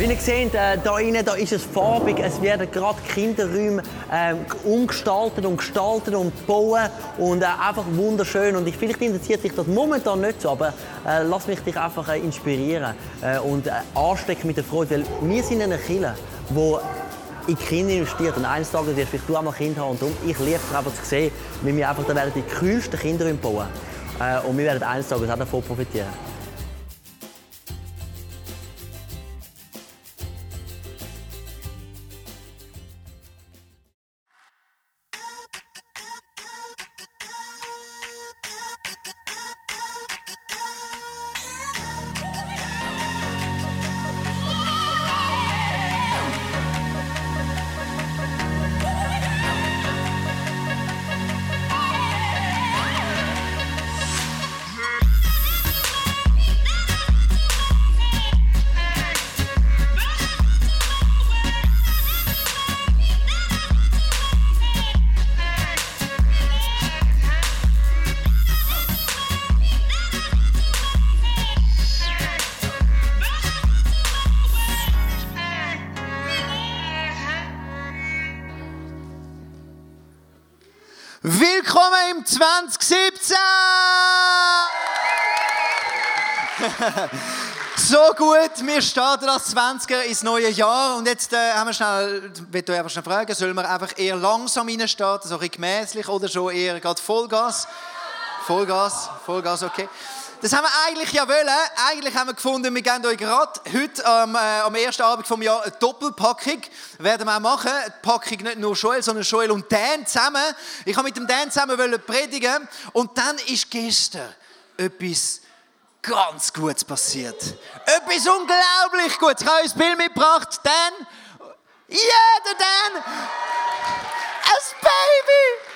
Wie ihr seht, äh, da innen, da ist es farbig. Es werden gerade Kinderräume ähm, umgestaltet und gestaltet und gebaut und äh, einfach wunderschön. Und ich, vielleicht interessiert dich das momentan nicht so, aber äh, lass mich dich einfach äh, inspirieren äh, und äh, anstecken mit der Freude, weil wir sind in einer Kirche, wo in Kinder investiert. Und eines Tages wirst du auch mal Kind haben. Und darum, ich liebe es einfach zu sehen, wie wir einfach da werden die kühlsten Kinderräume bauen. Äh, und wir werden eines Tages auch davon profitieren. Gut, wir starten das 20er ins neue Jahr und jetzt äh, haben wir schnell, ich einfach schnell fragen, sollen wir einfach eher langsam reinstarten, so ein gemäßlich oder schon eher gerade Vollgas? Vollgas, Vollgas, okay. Das haben wir eigentlich ja wollen. Eigentlich haben wir gefunden, wir geben euch gerade heute ähm, äh, am ersten Abend vom Jahr eine Doppelpackung. Werden wir auch machen. Die Packung nicht nur Joel, sondern Joel und Dan zusammen. Ich habe mit dem Dan zusammen predigen und dann ist gestern etwas ganz Gutes passiert. Etwas unglaublich Gutes. Ich habe euch das Bild mitgebracht. Dan. Ja, der Dan. Ein Baby.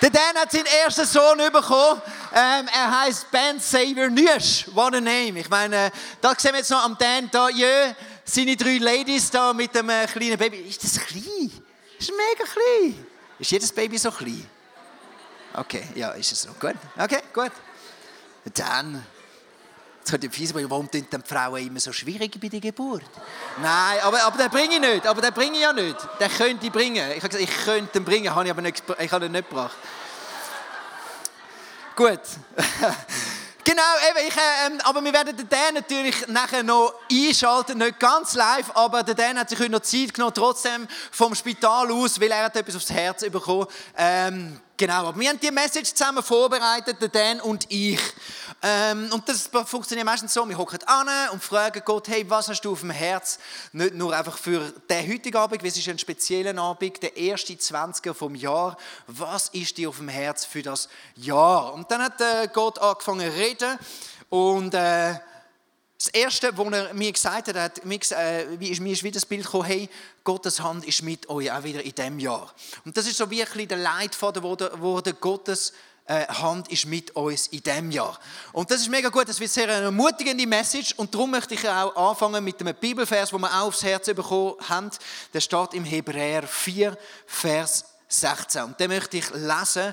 Der Dan hat seinen ersten Sohn bekommen. Ähm, er heißt Ben Xavier Nüsch. What a name. Ich meine, da sehen wir jetzt noch am Dan da, jö, seine drei Ladies da mit dem äh, kleinen Baby. Ist das klein? Ist mega klein. Ist jedes Baby so klein? Okay, ja, ist es so. Gut. Okay, gut. Dan. Jetzt ich fies warum sind die Frauen immer so schwierig bei der Geburt? Nein, aber, aber den bringe ich nicht. Aber den bringe ich ja nicht. Den könnte ich bringen. Ich habe gesagt, ich könnte den bringen, habe ich aber nicht, ich habe ihn nicht gebracht. Gut. Genau, eben, ich, äh, aber wir werden den natürlich nachher noch einschalten, nicht ganz live, aber der Dan hat sich noch Zeit genommen, trotzdem vom Spital aus, weil er hat etwas aufs Herz bekommen. Ähm, genau, aber wir haben die Message zusammen vorbereitet, der Dan und ich. Ähm, und das funktioniert meistens so, wir hocken an und fragen Gott, hey, was hast du auf dem Herz? Nicht nur einfach für den heutigen Abend, weil es ist ein spezieller Abend, der erste 20er vom Jahr. Was ist dir auf dem Herz für das Jahr? Und dann hat äh, Gott angefangen zu reden und äh, das Erste, was er mir gesagt hat, mir, äh, ist, mir ist wieder das Bild gekommen, hey, Gottes Hand ist mit euch, auch wieder in diesem Jahr. Und das ist so Leitfaden, wo der, wo der Gottes äh, Hand ist mit uns in diesem Jahr. Und das ist mega gut, das wird sehr eine ermutigende Message und darum möchte ich auch anfangen mit einem Bibelvers, wo wir auch aufs Herz bekommen haben. Der steht im Hebräer 4, Vers 16. Und den möchte ich lesen,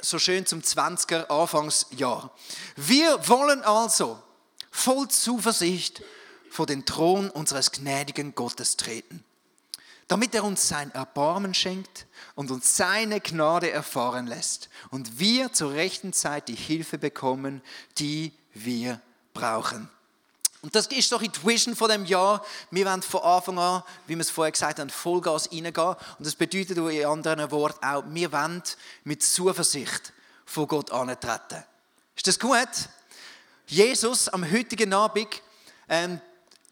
so schön zum 20er Anfangsjahr. Wir wollen also voll Zuversicht vor den Thron unseres gnädigen Gottes treten, damit er uns sein Erbarmen schenkt und uns seine Gnade erfahren lässt und wir zur rechten Zeit die Hilfe bekommen, die wir brauchen. Und das ist doch die Vision von dem Jahr. Wir wollen von Anfang an, wie wir es vorher gesagt haben, Vollgas reingehen. Und das bedeutet in anderen Worten auch, wir wollen mit Zuversicht vor Gott antreten. Ist das gut? Jesus am heutigen Abend, ähm,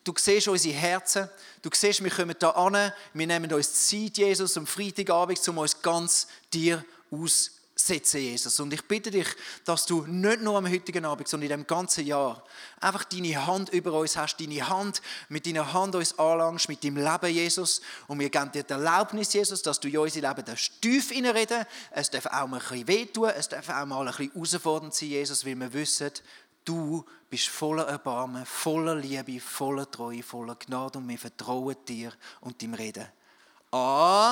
du siehst unsere Herzen, du siehst, wir kommen hier an, wir nehmen uns Zeit, Jesus, am Freitagabend, um uns ganz dir auszusetzen setzen, Jesus. Und ich bitte dich, dass du nicht nur am heutigen Abend, sondern in dem ganzen Jahr einfach deine Hand über uns hast, deine Hand mit deiner Hand uns anlangst, mit deinem Leben, Jesus. Und wir geben dir die Erlaubnis, Jesus, dass du in unser Leben darfst tief reinreden Es darf auch mal ein bisschen wehtun, es darf auch mal ein bisschen herausfordernd sein, Jesus, weil wir wissen, du bist voller Erbarmen, voller Liebe, voller Treue, voller Gnade und wir vertrauen dir und deinem Reden. Amen.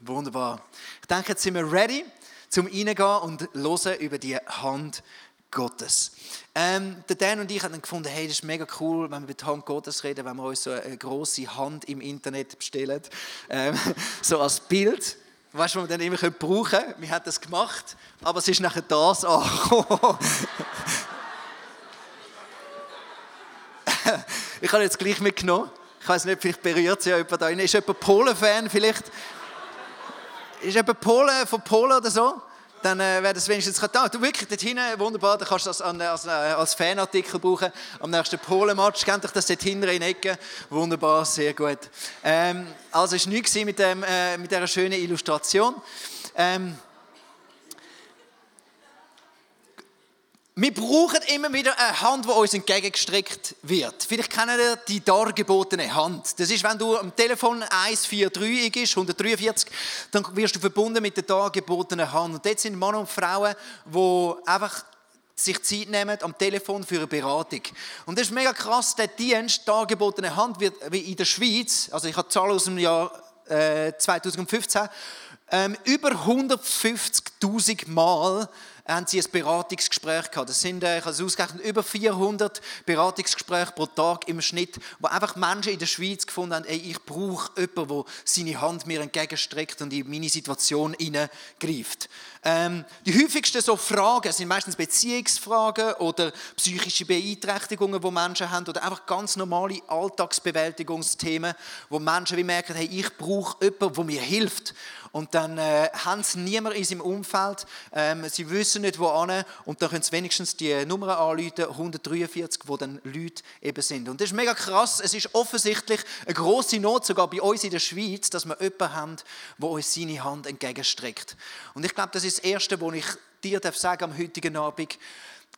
Wunderbar. Ich denke, jetzt sind wir ready zum Reingehen und hören über die Hand Gottes. Ähm, der Dan und ich haben gefunden, hey, das ist mega cool, wenn wir über die Hand Gottes reden, wenn wir uns so eine große Hand im Internet bestellen, ähm, so als Bild. Weißt du, was wir dann immer brauchen können? Wir haben das gemacht, aber es ist nachher das angekommen. ich habe jetzt gleich mitgenommen. Ich weiß nicht, vielleicht berührt sich ja jemand da. Ist jemand Polen-Fan vielleicht? Ist jemand Polen von Polen oder so? Dann äh, wäre das wenigstens da. Du wirklich dort hinten, wunderbar, dann kannst du das als, als, als Fanartikel brauchen. Am nächsten Polen-Match kennt euch das dort hinten in Ecke. Wunderbar, sehr gut. Ähm, also es war nichts mit, dem, äh, mit dieser schönen Illustration. Ähm, Wir brauchen immer wieder eine Hand, die uns entgegengestreckt wird. Vielleicht kennen ihr die dargebotene Hand. Das ist, wenn du am Telefon 143 ist, 143, dann wirst du verbunden mit der dargebotenen Hand. Und dort sind Männer und Frauen, die einfach sich Zeit nehmen am Telefon für eine Beratung. Und das ist mega krass, der Dienst, dargebotene Hand, wird wie in der Schweiz, also ich habe die Zahl aus dem Jahr äh, 2015, ähm, über 150.000 Mal haben sie ein Beratungsgespräch gehabt. Das sind, äh, ich habe es ausgerechnet, über 400 Beratungsgespräche pro Tag im Schnitt, wo einfach Menschen in der Schweiz gefunden haben, ey, ich brauche jemanden, der seine Hand mir entgegenstreckt und in meine Situation hineingreift. Ähm, die häufigsten so Fragen sind meistens Beziehungsfragen oder psychische Beeinträchtigungen, die Menschen haben oder einfach ganz normale Alltagsbewältigungsthemen, wo Menschen wie merken, hey, ich brauche jemanden, der mir hilft. Und dann äh, haben sie niemand in seinem Umfeld, ähm, sie wissen nicht, wo an und dann können sie wenigstens die Nummer anrufen, 143, wo dann Leute eben sind. Und das ist mega krass, es ist offensichtlich eine große Not, sogar bei uns in der Schweiz, dass wir jemanden haben, der uns seine Hand entgegenstreckt. Und ich glaube, das ist das Erste, was ich dir sagen am heutigen Abend.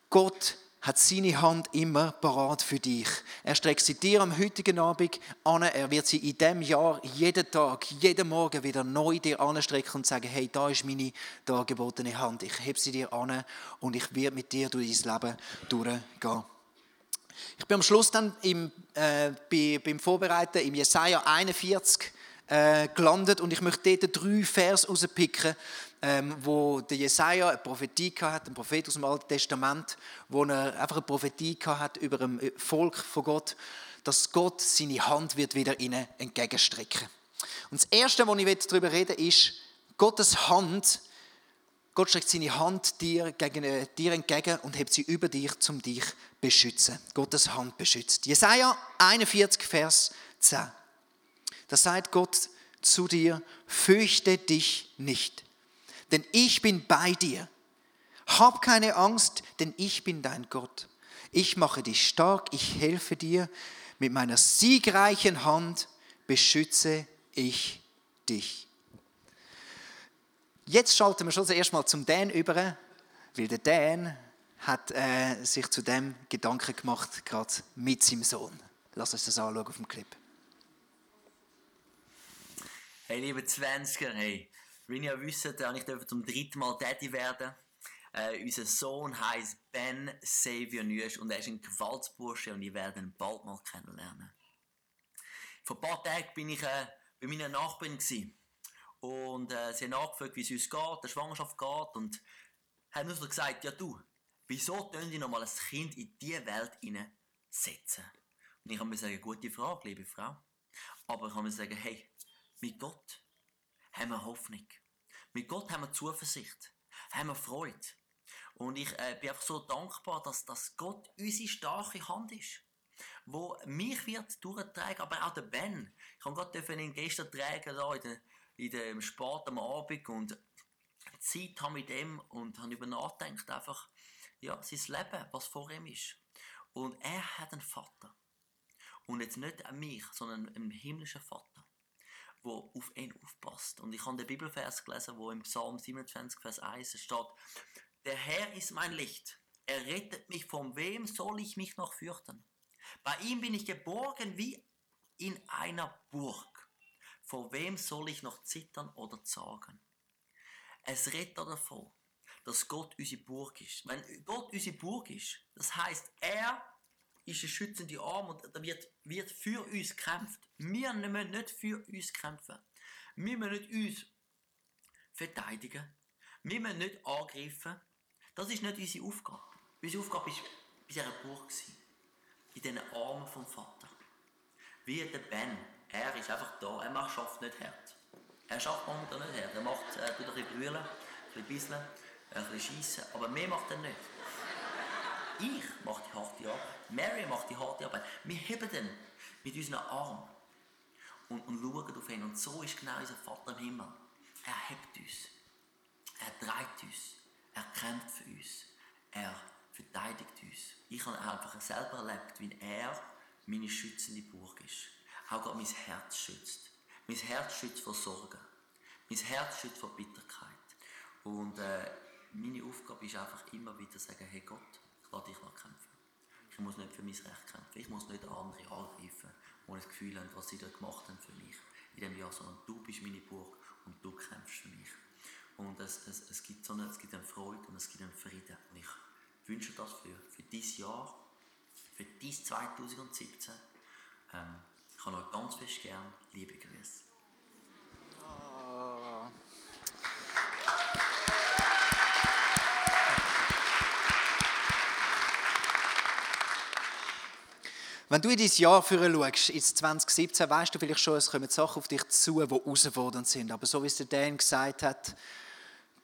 Gott hat seine Hand immer parat für dich. Er streckt sie dir am heutigen Abend an. Er wird sie in diesem Jahr jeden Tag, jeden Morgen wieder neu dir anstrecken und sagen, hey, da ist meine dargebotene Hand. Ich heb sie dir an und ich werde mit dir durch dein Leben durchgehen. Ich bin am Schluss dann im, äh, bei, beim Vorbereiten im Jesaja 41 äh, gelandet und ich möchte dort drei Vers rauspicken, ähm, wo der Jesaja eine Prophetie hat, ein Prophet aus dem Alten Testament, wo er einfach eine Prophetie hat über ein Volk von Gott, dass Gott seine Hand wird wieder ihnen entgegenstrecken. Und das Erste, was ich darüber reden will, ist, Gottes Hand, Gott streckt seine Hand dir, gegen, äh, dir entgegen und hebt sie über dich, um dich zu beschützen. Gottes Hand beschützt. Jesaja 41, Vers 10. Da sagt Gott zu dir, fürchte dich nicht denn ich bin bei dir. Hab keine Angst, denn ich bin dein Gott. Ich mache dich stark, ich helfe dir. Mit meiner siegreichen Hand beschütze ich dich. Jetzt schalten wir schon zuerst mal zum Dan über, weil der Dan hat äh, sich zu dem Gedanken gemacht, gerade mit seinem Sohn. Lass uns das anschauen auf dem Clip. Hey, liebe 20er, hey, wie ihr wisst, darf ich zum dritten Mal Daddy werden. Äh, unser Sohn heißt Ben Xavier Nüsch und er ist ein Gewaltsbursche und ich werde ihn bald mal kennenlernen. Vor ein paar Tagen bin ich äh, bei meiner Nachbarin gewesen. und äh, sie haben nachgefragt, wie es uns geht, der Schwangerschaft geht und haben uns gesagt, ja du, wieso tun die nochmal ein Kind in diese Welt setzen? Und ich habe mir sagen, gute Frage, liebe Frau. Aber ich habe mir sagen, hey, mit Gott haben wir Hoffnung. Mit Gott haben wir Zuversicht, haben wir Freude. Und ich äh, bin einfach so dankbar, dass, dass Gott unsere starke Hand ist, wo mich wird durchtragen, aber auch der Ben. Ich habe gerade ihn gestern tragen da in, dem Sport am Abend und Zeit haben mit ihm und habe über nachgedacht einfach, ja, sein Leben, was vor ihm ist. Und er hat einen Vater. Und jetzt nicht an mich, sondern einen himmlischen Vater wo auf ihn aufpasst. Und ich habe den Bibelvers gelesen, wo im Psalm 27, Vers 1 steht, der Herr ist mein Licht. Er rettet mich. Von wem soll ich mich noch fürchten? Bei ihm bin ich geborgen wie in einer Burg. Vor wem soll ich noch zittern oder zagen? Es redet davon, dass Gott unsere Burg ist. Wenn Gott unsere Burg ist, das heißt, er ist ein schützender Arm und da wird, wird für uns gekämpft. Wir müssen nicht für uns kämpfen. Wir müssen nicht uns verteidigen. Wir müssen nicht angreifen. Das ist nicht unsere Aufgabe. Unsere Aufgabe war bei dieser Burg. In den Armen vom Vater. Wie der Ben. Er ist einfach da. Er macht, schafft nicht hart. Er schafft momentan nicht hart. Er macht, tut ein bisschen brüllen, ein bisschen bisseln, ein bisschen schiessen. Aber mehr macht er nicht. Ich mache die harte Arbeit. Mary macht die harte Arbeit. Wir heben ihn mit unseren Armen und, und schauen auf ihn. Und so ist genau unser Vater im Himmel. Er hebt uns. Er trägt uns. Er kämpft für uns. Er verteidigt uns. Ich habe einfach selber erlebt, wie er meine schützende Burg ist. Auch gerade mein Herz schützt. Mein Herz schützt vor Sorgen. Mein Herz schützt vor Bitterkeit. Und äh, meine Aufgabe ist einfach immer wieder zu sagen, hey Gott, ich lasse dich noch kämpfen. Ich muss nicht für mein Recht kämpfen. Ich muss nicht andere angreifen, die das Gefühl haben, was sie da gemacht haben für mich in diesem Jahr, sondern du bist meine Burg und du kämpfst für mich. Und es, es, es, gibt so eine, es gibt eine Freude und es gibt einen Frieden. Und ich wünsche das für, für dieses Jahr, für dieses 2017. Ähm, ich habe euch ganz fest gern. Liebe Grüße. Wenn du in dein Jahr schaust, ins 2017, weißt du vielleicht schon, es kommen Sachen auf dich zu, die herausfordernd sind. Aber so wie es der Dan gesagt hat,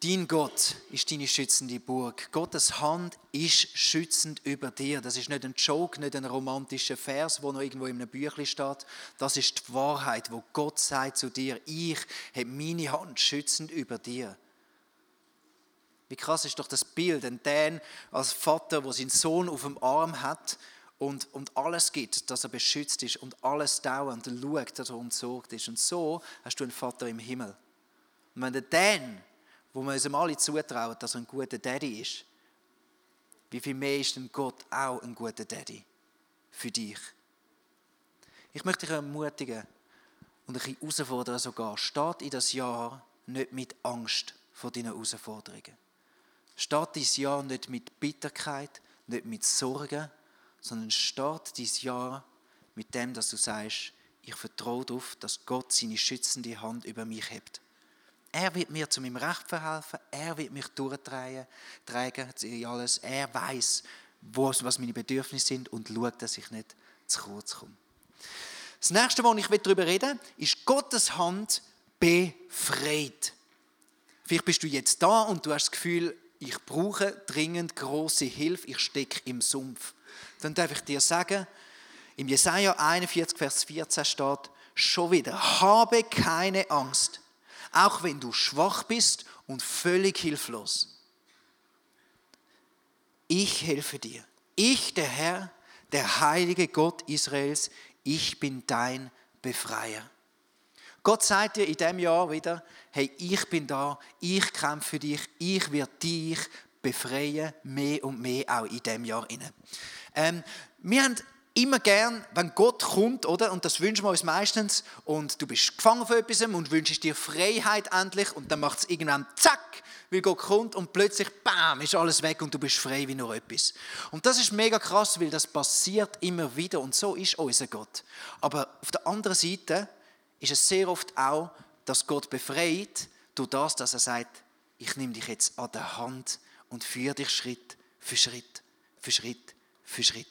dein Gott ist deine schützende Burg. Gottes Hand ist schützend über dir. Das ist nicht ein Joke, nicht ein romantischer Vers, wo noch irgendwo in einem Büchlein steht. Das ist die Wahrheit, wo Gott sagt zu dir, ich habe meine Hand schützend über dir. Wie krass ist doch das Bild, ein Dan als Vater, wo seinen Sohn auf dem Arm hat und, und alles gibt, dass er beschützt ist und alles dauernd schaut, dass er umsorgt ist. Und so hast du einen Vater im Himmel. Und wenn der Dan, wo wir uns alle zutrauen, dass er ein guter Daddy ist, wie viel mehr ist denn Gott auch ein guter Daddy für dich? Ich möchte dich ermutigen und ein bisschen herausfordern sogar. Start in das Jahr nicht mit Angst vor deinen Herausforderungen. Start dieses Jahr nicht mit Bitterkeit, nicht mit Sorgen, sondern start dieses Jahr mit dem, dass du sagst, ich vertraue darauf, dass Gott seine schützende Hand über mich hebt. Er wird mir zu meinem Recht verhelfen, er wird mich durchtragen, alles. Er weiß, was meine Bedürfnisse sind und schaut, dass ich nicht zu kurz komme. Das nächste, was ich darüber reden will, ist Gottes Hand befreit. Vielleicht bist du jetzt da und du hast das Gefühl, ich brauche dringend große Hilfe, ich stecke im Sumpf dann darf ich dir sagen, im Jesaja 41, Vers 14 steht, schon wieder, habe keine Angst, auch wenn du schwach bist und völlig hilflos. Ich helfe dir. Ich, der Herr, der heilige Gott Israels, ich bin dein Befreier. Gott sagt dir in diesem Jahr wieder, hey, ich bin da, ich kämpfe für dich, ich werde dich befreien, mehr und mehr auch in diesem Jahr. Ähm, wir haben immer gern, wenn Gott kommt, oder? Und das wünschen wir uns meistens. Und du bist gefangen von etwas und wünschst dir Freiheit endlich. Und dann macht es irgendwann zack, weil Gott kommt und plötzlich, bam, ist alles weg und du bist frei wie nur etwas. Und das ist mega krass, weil das passiert immer wieder. Und so ist unser Gott. Aber auf der anderen Seite ist es sehr oft auch, dass Gott befreit durch das, dass er sagt, ich nehme dich jetzt an der Hand und führe dich Schritt für Schritt für Schritt für Schritt.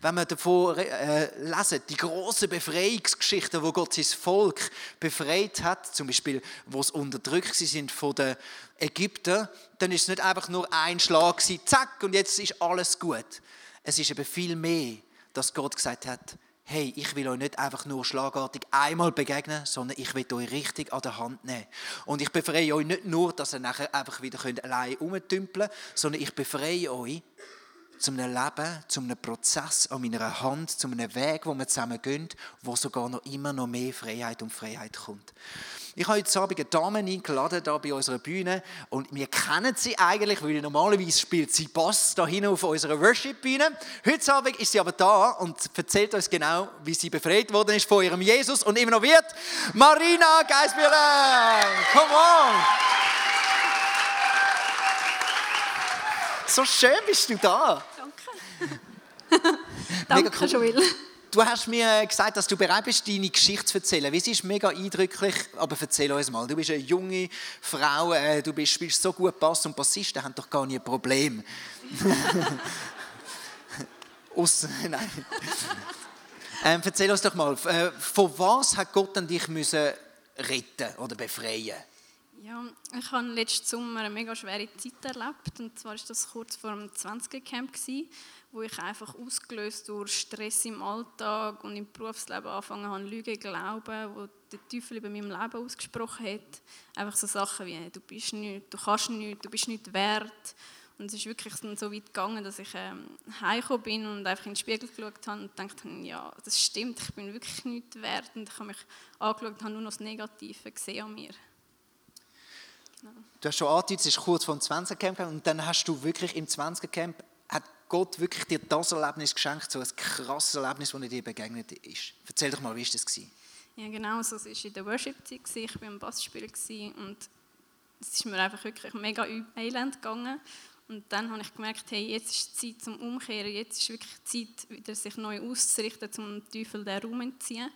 Wenn wir davon äh, lesen, die große Befreiungsgeschichte, wo Gott sein Volk befreit hat, zum Beispiel, wo sie unterdrückt sind von den Ägyptern, dann ist es nicht einfach nur ein Schlag gewesen, zack, und jetzt ist alles gut. Es ist eben viel mehr, dass Gott gesagt hat, hey, ich will euch nicht einfach nur schlagartig einmal begegnen, sondern ich will euch richtig an der Hand nehmen. Und ich befreie euch nicht nur, dass ihr nachher einfach wieder allein herumtümpeln könnt, sondern ich befreie euch zu einem Leben, zu einem Prozess an meiner Hand, zu einem Weg, wo wir zusammen gehen, wo sogar noch immer noch mehr Freiheit und Freiheit kommt. Ich habe heute Abend eine Dame eingeladen, hier bei unserer Bühne. Und wir kennen sie eigentlich, weil normalerweise spielt sie Bass da hinten auf unserer Worship-Bühne. Heute Abend ist sie aber da und erzählt uns genau, wie sie befreit worden ist von ihrem Jesus und immer noch wird. Marina Geisbühler! Come on! So schön bist du da. Danke. Cool. Joel. Du hast mir gesagt, dass du bereit bist, deine Geschichte zu erzählen. Es ist mega eindrücklich, aber erzähl uns mal. Du bist eine junge Frau, äh, du bist, spielst so gut Bass und Bassisten haben doch gar nie ein Problem. Aus, nein. Ähm, erzähl uns doch mal, äh, von was hat Gott an dich müssen retten oder befreien? Ja, ich habe letzten Sommer eine mega schwere Zeit erlebt. Und zwar war das kurz vor dem 20er-Camp, wo ich einfach ausgelöst durch Stress im Alltag und im Berufsleben angefangen habe, Lügen glauben, wo der Teufel über meinem Leben ausgesprochen hat. Einfach so Sachen wie, du bist nichts, du kannst nichts, du bist nicht wert. Und es ist wirklich so weit gegangen, dass ich ähm, heimgekommen bin und einfach in den Spiegel geschaut habe und dachte, ja, das stimmt, ich bin wirklich nicht wert. Und ich habe mich angeschaut und habe nur noch das Negative gesehen an mir. Genau. Du hast schon angedeutet, es ist kurz vor dem 20er-Camp und dann hast du wirklich im 20er-Camp hat Gott wirklich dir das Erlebnis geschenkt, so ein krasses Erlebnis, das dir begegnet ist. Erzähl doch mal, wie war das? Ja, genau, so, es war in der Worship-Zeit, ich war am Bassspieler und es ist mir einfach wirklich mega elend gegangen. Und dann habe ich gemerkt, hey, jetzt ist die Zeit zum Umkehren, jetzt ist wirklich die Zeit, wieder sich neu auszurichten, um dem Teufel den Raum zu ziehen.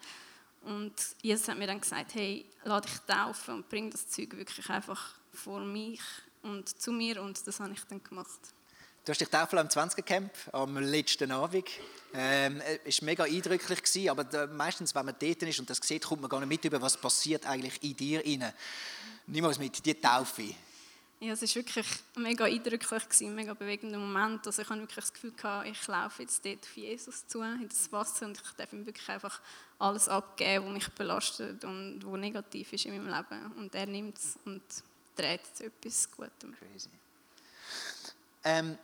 Und Jesus hat mir dann gesagt, hey, lass dich taufen und bring das Zeug wirklich einfach vor mich und zu mir und das habe ich dann gemacht. Du hast dich taufen am 20er-Camp am letzten Abend. Ähm, es war mega eindrücklich, gewesen, aber da, meistens, wenn man dort ist und das sieht, kommt man gar nicht mit über, was passiert eigentlich in dir rein. Nimm uns mit, die Taufe. Ja, es war wirklich mega eindrücklich, gewesen, ein mega bewegender Moment. Also ich hatte wirklich das Gefühl, gehabt, ich laufe jetzt dort auf Jesus zu, in das Wasser und ich darf ihm wirklich einfach alles abgeben, was mich belastet und was negativ ist in meinem Leben. Und er nimmt es und dreht es etwas Gutem. Crazy. Ähm,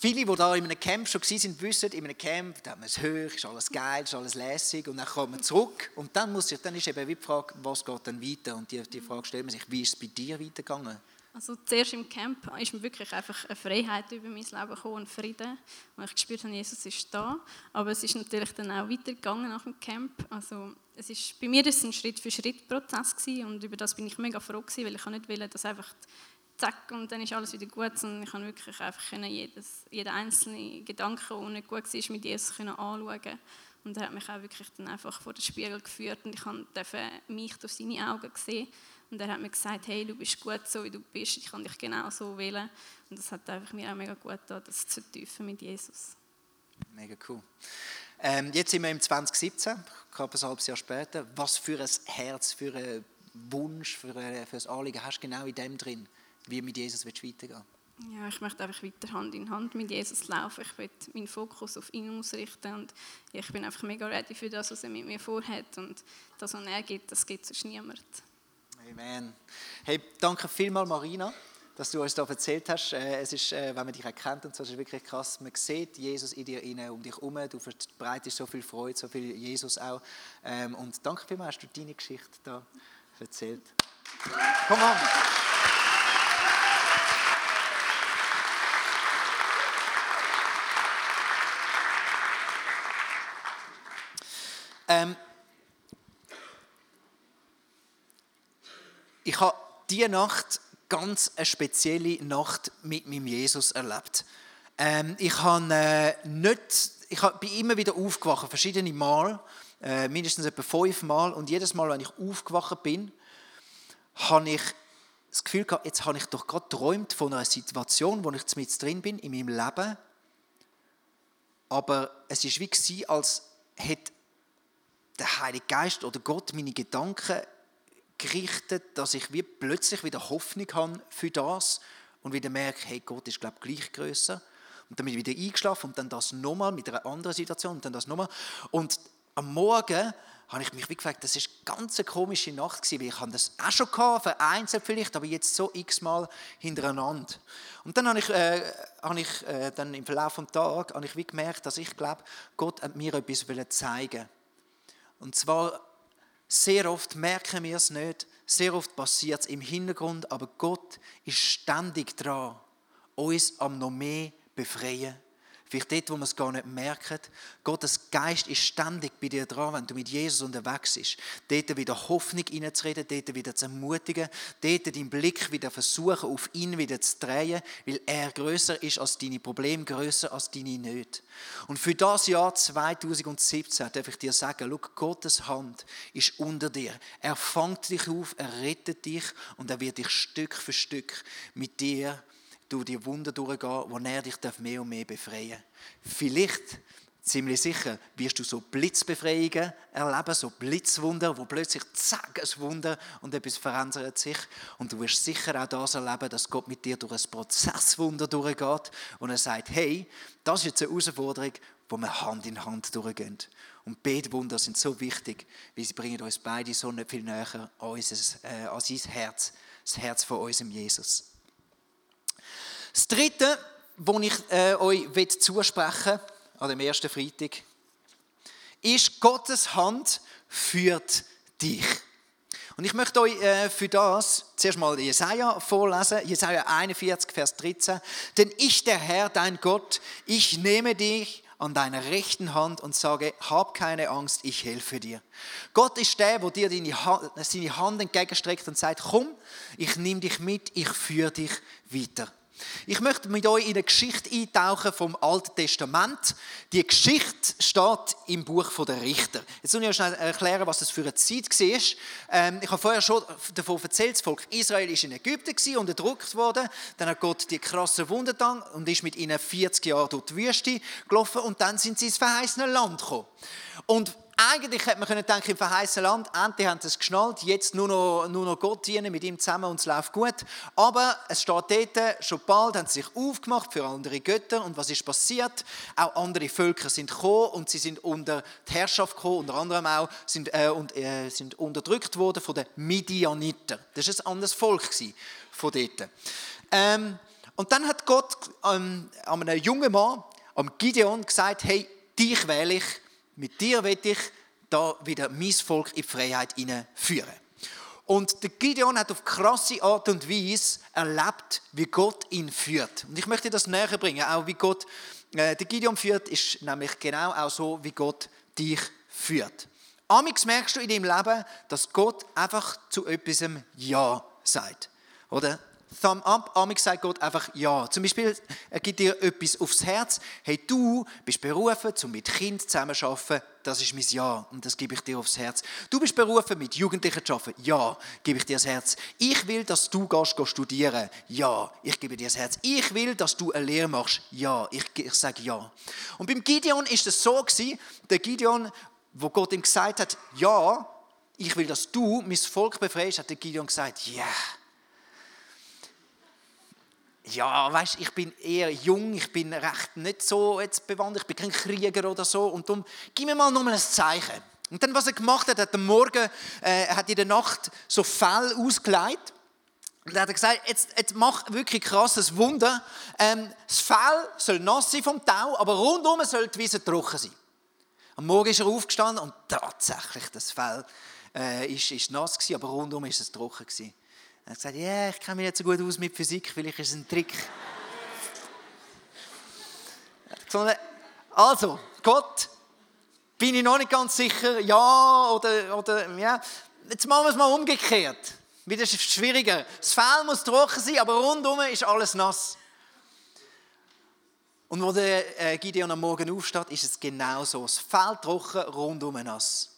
Viele, die da in einem Camp schon waren, wissen, in einem Camp, da hat man es hoch, ist alles geil, ist alles lässig und dann kommt man zurück und dann, muss ich, dann ist eben die Frage, was geht dann weiter und die, die Frage stellt man sich, wie ist es bei dir weitergegangen? Also zuerst im Camp ist mir wirklich einfach eine Freiheit über mein Leben gekommen und Frieden, und ich gespürt habe, Jesus ist da. Aber es ist natürlich dann auch weitergegangen nach dem Camp. Also es ist, bei mir war es ein Schritt-für-Schritt-Prozess und über das bin ich mega froh gewesen, weil ich nicht wollte, dass einfach zack, und dann ist alles wieder gut. Und ich konnte wirklich einfach jedes, jeden einzelnen Gedanken, der nicht gut war, mit Jesus anschauen. Und er hat mich auch wirklich dann einfach vor den Spiegel geführt und ich durfte mich durch seine Augen sehen. Und er hat mir gesagt, hey, du bist gut so, wie du bist, ich kann dich genau so wählen. Und das hat einfach mir auch mega gut getan, das zu tiefen mit Jesus. Mega cool. Ähm, jetzt sind wir im 2017, knapp ein halbes Jahr später. Was für ein Herz, für einen Wunsch, für ein, für ein Anliegen hast du genau in dem drin? Wie mit Jesus weitergehen ja, ich möchte einfach weiter Hand in Hand mit Jesus laufen. Ich will meinen Fokus auf ihn ausrichten und ich bin einfach mega ready für das, was er mit mir vorhat. Und das, was er gibt, das gibt sonst niemand. Amen. Hey, danke vielmals, Marina, dass du uns da erzählt hast. Äh, es ist, äh, wenn man dich erkennt und so, ist es wirklich krass. Man sieht Jesus in dir rein, um dich herum. Du verbreitest so viel Freude, so viel Jesus auch. Ähm, und danke vielmals, hast du deine Geschichte da erzählt. Komm on. Ähm, ich habe diese Nacht ganz eine spezielle Nacht mit meinem Jesus erlebt. Ähm, ich habe äh, nicht, ich bin immer wieder aufgewacht, verschiedene Mal, äh, mindestens etwa fünf Mal. Und jedes Mal, wenn ich aufgewacht bin, habe ich das Gefühl gehabt, jetzt habe ich doch gerade geträumt von einer Situation, wo ich mit drin bin in meinem Leben. Aber es ist wie als hätte der Heilige Geist oder Gott meine Gedanken gerichtet, dass ich wie plötzlich wieder Hoffnung habe für das und wieder merke, hey, Gott ist glaube ich gleich größer und dann bin ich wieder eingeschlafen und dann das nochmal mit einer anderen Situation und dann das nochmal. Und am Morgen habe ich mich wie gefragt, das ist eine ganz komische Nacht gewesen, weil ich habe das auch schon gehabt, vereinzelt vielleicht, aber jetzt so x-mal hintereinander. Und dann habe ich, äh, habe ich äh, dann im Verlauf des Tages gemerkt, dass ich glaube, Gott hat mir etwas zeigen Und zwar sehr oft merken wir es nicht, sehr oft passiert es im Hintergrund, aber Gott ist ständig dran, uns am noch mehr befreien Vielleicht dort, wo man es gar nicht merkt. Gottes Geist ist ständig bei dir dran, wenn du mit Jesus unterwegs bist. Dort wieder Hoffnung reinzureden, dort wieder zu ermutigen, dort deinen Blick wieder versuchen, auf ihn wieder zu drehen, weil er größer ist als deine Probleme, größer als deine Nöte. Und für das Jahr 2017 darf ich dir sagen, schau, Gottes Hand ist unter dir. Er fängt dich auf, er rettet dich und er wird dich Stück für Stück mit dir durch die Wunder durchgehen, wo er dich mehr und mehr befreien darf. Vielleicht, ziemlich sicher, wirst du so Blitzbefreiungen erleben, so Blitzwunder, wo plötzlich zack, ein Wunder und etwas verändert sich. Und du wirst sicher auch das erleben, dass Gott mit dir durch ein Prozesswunder durchgeht und er sagt, hey, das ist jetzt eine Herausforderung, wo wir Hand in Hand durchgehen. Und beide Wunder sind so wichtig, weil sie bringen uns beide so nicht viel näher an, unser, äh, an sein Herz, das Herz von unserem Jesus. Das Dritte, was ich äh, euch zusprechen an dem ersten Freitag, ist, Gottes Hand führt dich. Und ich möchte euch äh, für das zuerst mal Jesaja vorlesen, Jesaja 41, Vers 13. Denn ich, der Herr, dein Gott, ich nehme dich an deiner rechten Hand und sage, hab keine Angst, ich helfe dir. Gott ist der, der dir seine Hand entgegenstreckt und sagt, komm, ich nehme dich mit, ich führe dich weiter. Ich möchte mit euch in eine Geschichte eintauchen vom Alten Testament. Die Geschichte steht im Buch der Richter. Jetzt muss ich euch schnell erklären, was das für eine Zeit war. Ähm, ich habe vorher schon davon erzählt, das Volk Israel war in Ägypten, unterdrückt worden. Dann hat Gott die krassen Wunder getan und ist mit ihnen 40 Jahre durch die Wüste gelaufen und dann sind sie ins verheißene Land gekommen. Und eigentlich hätte man können denken, im verheißenen Land, endlich haben sie es geschnallt, jetzt nur noch, nur noch Gott dienen mit ihm zusammen und es läuft gut. Aber es steht dort, schon bald haben sie sich aufgemacht für andere Götter und was ist passiert? Auch andere Völker sind gekommen und sie sind unter die Herrschaft gekommen, unter anderem auch sind, äh, und, äh, sind unterdrückt worden von den Midianiten. Das war ein anderes Volk von dort. Ähm, und dann hat Gott ähm, einem jungen Mann, am Gideon, gesagt, hey, dich wähle ich mit dir will ich da wieder mein Volk in die Freiheit führen. Und der Gideon hat auf krasse Art und Weise erlebt, wie Gott ihn führt. Und ich möchte das näher bringen, auch wie Gott äh, der Gideon führt, ist nämlich genau auch so, wie Gott dich führt. Amix merkst du in deinem Leben, dass Gott einfach zu etwas Ja sagt. Oder? Thumb up, amix sagt Gott einfach Ja. Zum Beispiel, er gibt dir etwas aufs Herz. Hey, du bist berufen, um mit Kind zusammenzuarbeiten. Das ist mein Ja und das gebe ich dir aufs Herz. Du bist berufen, mit Jugendlichen zu arbeiten. Ja, gebe ich dir das Herz. Ich will, dass du gehst, gehst studieren. Ja, ich gebe dir das Herz. Ich will, dass du eine Lehre machst. Ja, ich, ich sage Ja. Und beim Gideon ist es so gewesen, der Gideon, wo Gott ihm gesagt hat, Ja, ich will, dass du mein Volk befreist, hat der Gideon gesagt, ja. Yeah ja, weißt, ich bin eher jung, ich bin recht nicht so jetzt bewandert, ich bin kein Krieger oder so und darum gib mir mal noch mal ein Zeichen. Und dann, was er gemacht hat, hat am Morgen, äh, hat in der Nacht so Fell ausgelegt und er hat gesagt, jetzt, jetzt mach wirklich krasses Wunder. Ähm, das Fell soll nass sein vom Tau, aber rundum soll die Wiese trocken sein. Am Morgen ist er aufgestanden und tatsächlich, das Fell äh, ist, ist nass gewesen, aber rundum ist es trocken gewesen. Er hat gesagt, ja, yeah, ich kenne mich nicht so gut aus mit Physik, vielleicht ist es ein Trick. also, Gott, bin ich noch nicht ganz sicher, ja oder, oder ja. Jetzt machen wir es mal umgekehrt. Wieder schwieriger. Das Fell muss trocken sein, aber rundum ist alles nass. Und wo der äh, Gideon am Morgen aufsteht, ist es genau so. Das Fell trocken, rundum nass.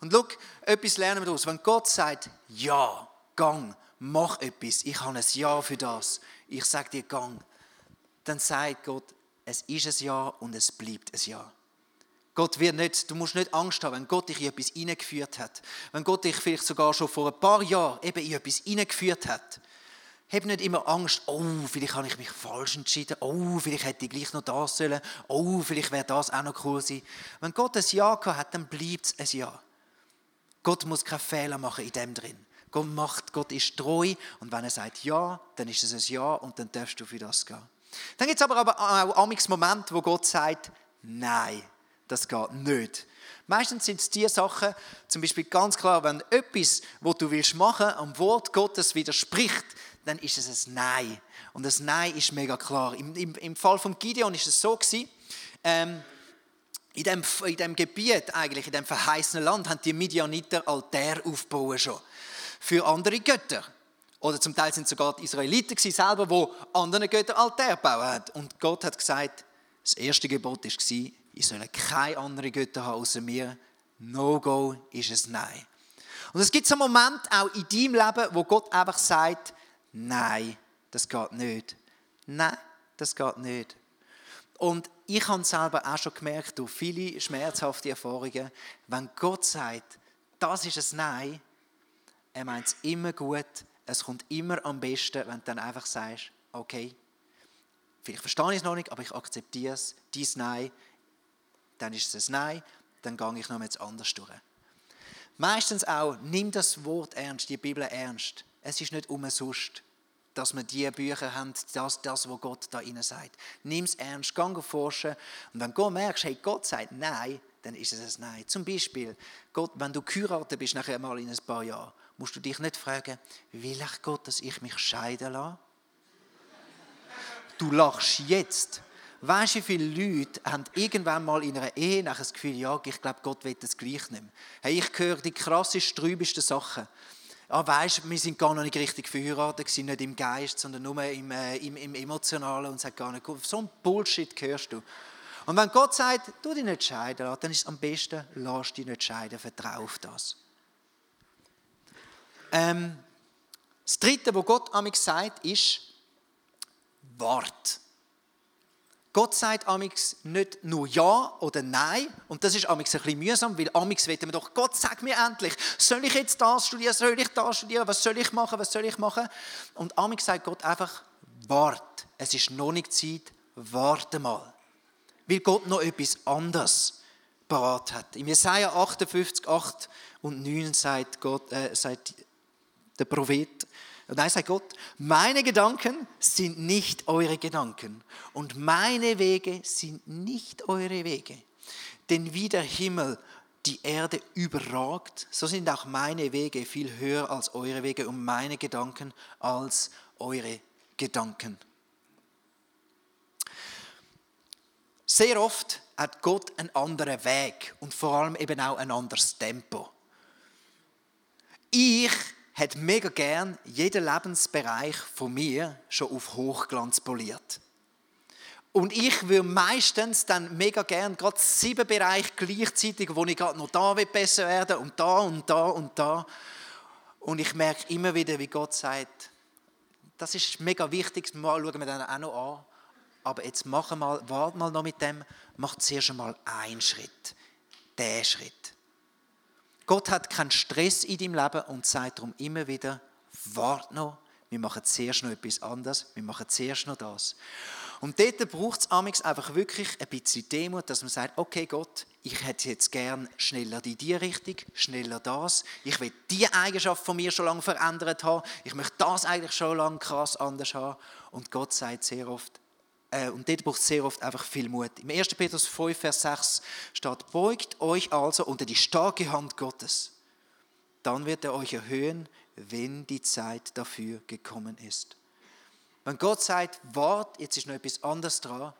Und schau, etwas lernen wir daraus. Wenn Gott sagt, ja, gang, mach etwas, ich habe ein Ja für das, ich sage dir, gang, dann sagt Gott, es ist ein Ja und es bleibt ein Ja. Gott wird nicht, du musst nicht Angst haben, wenn Gott dich in etwas hineingeführt hat, wenn Gott dich vielleicht sogar schon vor ein paar Jahren eben in etwas hineingeführt hat. Hab nicht immer Angst, oh, vielleicht habe ich mich falsch entschieden, oh, vielleicht hätte ich gleich noch das sollen, oh, vielleicht wäre das auch noch cool sein. Wenn Gott ein Ja hat, dann bleibt es ein Ja. Gott muss keine Fehler machen in dem drin. Gott macht, Gott ist treu und wenn er sagt Ja, dann ist es ein Ja und dann darfst du für das gehen. Dann gibt es aber, aber auch amix Momente, wo Gott sagt, nein, das geht nicht. Meistens sind es die Sachen, zum Beispiel ganz klar, wenn etwas, was du willst machen, am Wort Gottes widerspricht, dann ist es ein Nein. Und das Nein ist mega klar. Im, im, im Fall von Gideon ist es so gewesen, ähm, in dem, in dem Gebiet, eigentlich, in dem verheißenen Land, haben die Midianiter Altar aufgebaut schon. Für andere Götter. Oder zum Teil sind sogar die Israeliten selber, die anderen Göttern Altar bauen haben. Und Gott hat gesagt, das erste Gebot war, ich soll keine anderen Götter haben außer mir. No-Go ist es Nein. Und es gibt so einen Moment auch in deinem Leben, wo Gott einfach sagt, nein, das geht nicht. Nein, das geht nicht. Und ich habe selber auch schon gemerkt, durch viele schmerzhafte Erfahrungen, wenn Gott sagt, das ist ein Nein, er meint es immer gut, es kommt immer am besten, wenn du dann einfach sagst, okay, vielleicht verstehe ich es noch nicht, aber ich akzeptiere es, dies Nein, dann ist es ein Nein, dann gehe ich noch mal jetzt anders durch. Meistens auch, nimm das Wort ernst, die Bibel ernst. Es ist nicht umsonst, dass wir diese Bücher haben, das, das was Gott da ihnen sagt. Nimm es ernst, geh forschen. Und wenn du merkst, hey, Gott sagt Nein, dann ist es ein Nein. Zum Beispiel, Gott, wenn du geheiratet bist, nachher mal in ein paar Jahren, musst du dich nicht fragen, will ich Gott, dass ich mich scheiden lasse? Du lachst jetzt. Weißt du, wie viele Leute haben irgendwann mal in einer Ehe nachher das Gefühl, ja, ich glaube, Gott will das gleich nicht. Hey, ich höre die krassesten, trübesten Sachen. Ah, weißt, wir sind gar noch nicht richtig verheiratet, sind nicht im Geist, sondern nur im, äh, im, im Emotionalen und sagt gar nicht, so ein Bullshit hörst du. Und wenn Gott sagt, du dich nicht scheiden dann ist es am besten, lass dich nicht scheiden, vertrau auf das. Ähm, das Dritte, was Gott amig sagt, ist, wart. Gott sagt amix nicht nur Ja oder Nein. Und das ist amix ein bisschen mühsam, weil amix wollen wir doch, Gott, sag mir endlich, soll ich jetzt das studieren, soll ich das studieren, was soll ich machen, was soll ich machen? Und amix sagt Gott einfach, wart. Es ist noch nicht Zeit, warte mal. Weil Gott noch etwas anderes parat hat. Im Jesaja 58, 8 und 9 sagt, Gott, äh, sagt der Prophet, und dann sagt Gott, meine Gedanken sind nicht eure Gedanken und meine Wege sind nicht eure Wege. Denn wie der Himmel die Erde überragt, so sind auch meine Wege viel höher als eure Wege und meine Gedanken als eure Gedanken. Sehr oft hat Gott einen anderen Weg und vor allem eben auch ein anderes Tempo. Ich hat mega gern jeden Lebensbereich von mir schon auf Hochglanz poliert. Und ich würde meistens dann mega gern gerade sieben Bereiche gleichzeitig, wo ich gerade noch da besser werden und da und da und da. Und ich merke immer wieder, wie Gott sagt, das ist mega wichtig, mal schauen wir dann auch noch an. Aber jetzt mach mal, warte mal noch mit dem, mach zuerst einmal einen Schritt. Der Schritt. Gott hat keinen Stress in deinem Leben und sagt darum immer wieder, warte noch, wir machen zuerst noch etwas anderes, wir machen zuerst noch das. Und dort braucht es einfach wirklich ein bisschen Demut, dass man sagt, okay Gott, ich hätte jetzt gern schneller in die Richtung, schneller das. Ich will diese Eigenschaft von mir schon lange verändert haben. Ich möchte das eigentlich schon lange krass anders haben. Und Gott sagt sehr oft, und dort braucht es sehr oft einfach viel Mut. Im 1. Petrus 5, Vers 6 steht, beugt euch also unter die starke Hand Gottes. Dann wird er euch erhöhen, wenn die Zeit dafür gekommen ist. Wenn Gott sagt, wart, jetzt ist noch etwas anderes dran,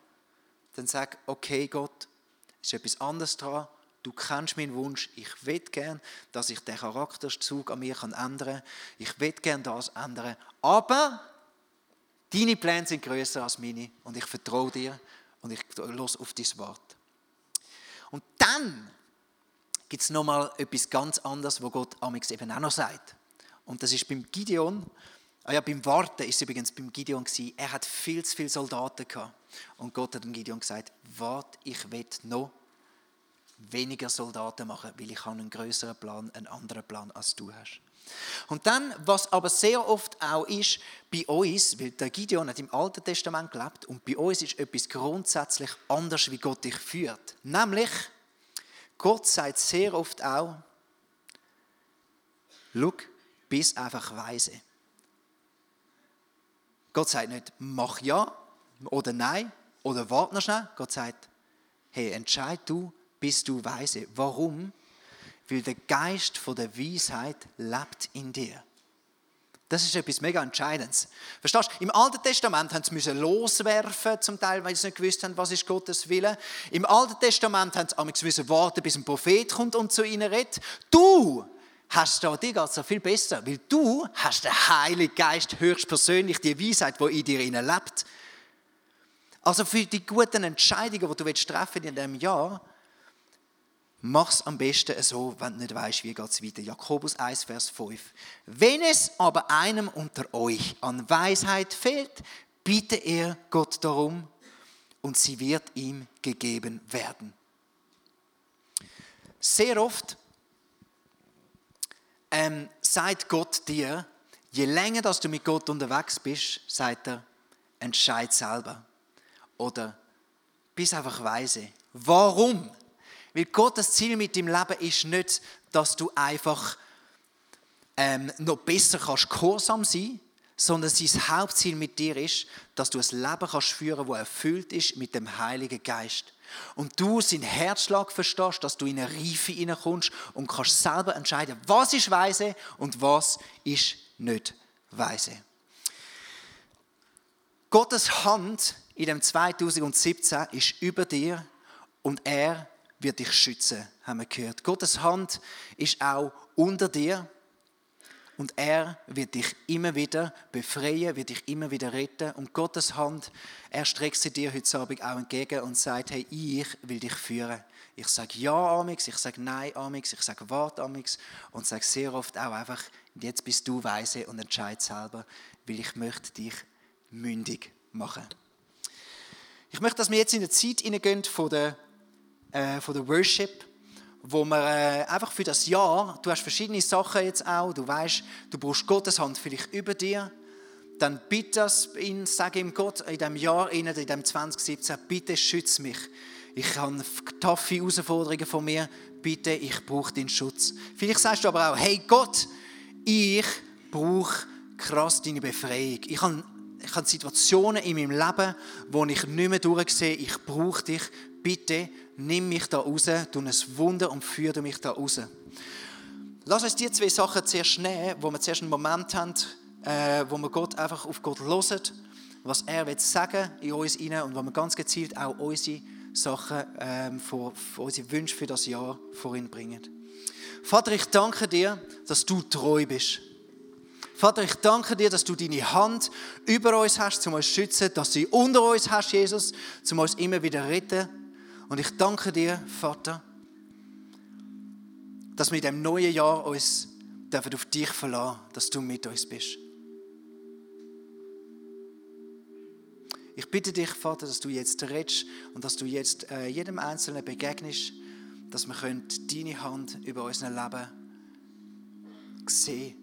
dann sag, okay Gott, ist etwas anderes dran, du kennst meinen Wunsch, ich will gern, dass ich den Charakterzug an mir ändern kann, ich will gern das ändern, aber Deine Pläne sind größer als meine und ich vertraue dir und ich los auf dein Wort. Und dann gibt es nochmal etwas ganz anderes, wo Gott Amix eben auch noch sagt. Und das ist beim Gideon, ah ja, beim Warten ist es übrigens beim Gideon gewesen, er hat viel zu viele Soldaten gehabt. Und Gott hat dem Gideon gesagt, warte, ich will noch weniger Soldaten machen, weil ich habe einen größeren Plan, einen anderen Plan, als du hast. Und dann, was aber sehr oft auch ist, bei uns, weil der Gideon hat im Alten Testament gelebt und bei uns ist etwas grundsätzlich anders, wie Gott dich führt. Nämlich, Gott sagt sehr oft auch, schau, bist einfach weise. Gott sagt nicht, mach ja oder nein oder warte noch schnell. Gott sagt, hey, entscheid du, bist du weise. Warum? Weil der Geist von der Weisheit lebt in dir. Das ist etwas mega Entscheidendes. Verstehst du? Im Alten Testament haben sie loswerfen, zum Teil, weil sie nicht gewusst haben, was ist Gottes Wille. Im Alten Testament haben sie warten, bis ein Prophet kommt und zu ihnen redet. Du hast da, dir geht es viel besser, weil du hast den Heiligen Geist höchstpersönlich, die Weisheit, die in dir lebt. Also für die guten Entscheidungen, die du treffen in diesem Jahr, mach es am besten so, wenn du nicht weißt, wie es weiter. Jakobus 1, Vers 5. Wenn es aber einem unter euch an Weisheit fehlt, bitte er Gott darum und sie wird ihm gegeben werden. Sehr oft ähm, sagt Gott dir, je länger dass du mit Gott unterwegs bist, sagt er, entscheid selber. Oder bist einfach weise. Warum? Weil Gottes Ziel mit dem Leben ist nicht, dass du einfach ähm, noch besser kannst gehorsam sein sondern sein Hauptziel mit dir ist, dass du ein Leben kannst führen, das erfüllt ist mit dem Heiligen Geist. Und du seinen Herzschlag verstehst, dass du in eine Reife hineinkommst und kannst selber entscheiden, was ist weise und was ist nicht weise. Gottes Hand in dem 2017 ist über dir und er wird dich schützen, haben wir gehört. Gottes Hand ist auch unter dir und er wird dich immer wieder befreien, wird dich immer wieder retten. Und Gottes Hand, er streckt sie dir heute Abend auch entgegen und sagt, hey, ich will dich führen. Ich sage Ja amix, ich sage Nein amix, ich sage Warte amix und sage sehr oft auch einfach, jetzt bist du weise und entscheid selber, weil ich möchte dich mündig machen. Ich möchte, dass wir jetzt in eine Zeit hineingehen von der, äh, von der Worship wo man äh, einfach für das Jahr, du hast verschiedene Sachen jetzt auch, du weißt, du brauchst Gottes Hand vielleicht über dir, dann bitte das ihn, sag ihm Gott in diesem Jahr, in diesem 2017, bitte schütz mich. Ich habe taffe Herausforderungen von mir, bitte, ich brauche deinen Schutz. Vielleicht sagst du aber auch, hey Gott, ich brauche krass deine Befreiung. Ich habe, ich habe Situationen in meinem Leben, wo ich nicht mehr durchsehe, ich brauche dich, bitte nimm mich da raus, tu ein Wunder und führe mich da raus. Lass uns die zwei Sachen zuerst nehmen, wo wir zuerst einen Moment haben, äh, wo wir Gott einfach auf Gott hören, was er will sagen in uns hinein und wo wir ganz gezielt auch unsere Sachen, ähm, vor, unsere Wünsche für das Jahr vor ihn bringen. Vater, ich danke dir, dass du treu bist. Vater, ich danke dir, dass du deine Hand über uns hast, um uns zu schützen, dass du sie unter uns hast, Jesus, um uns immer wieder retten und ich danke dir, Vater, dass wir in diesem neuen Jahr uns dürfen auf dich verlassen, dass du mit uns bist. Ich bitte dich, Vater, dass du jetzt redest und dass du jetzt äh, jedem Einzelnen begegnest, dass wir deine Hand über unser Leben sehen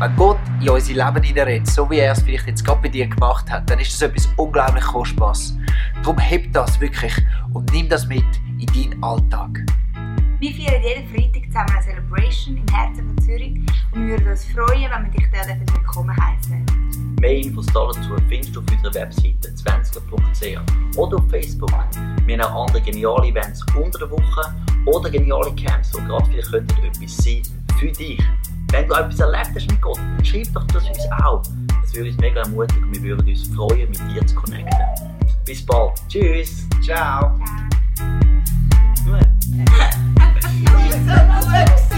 Wenn Gott in unser Leben hineinredet, so wie er es vielleicht jetzt gerade bei dir gemacht hat, dann ist das etwas unglaublich Kostbares. Darum heb das wirklich und nimm das mit in deinen Alltag. Wir feiern jeden Freitag zusammen eine Celebration im Herzen von Zürich und wir würden uns freuen, wenn wir dich dort willkommen heißen. Mehr Infos dazu findest du auf unserer Webseite 20.ch oder auf Facebook. Wir haben auch andere geniale Events unter der Woche oder geniale Camps, die gerade vielleicht etwas sein für dich. Wenn du etwas erlebt hast mit Gott, dann schreib doch das uns auch. Das würde uns mega ermutigen und wir würden uns freuen, mit dir zu connecten. Bis bald. Tschüss. Ciao. Ciao.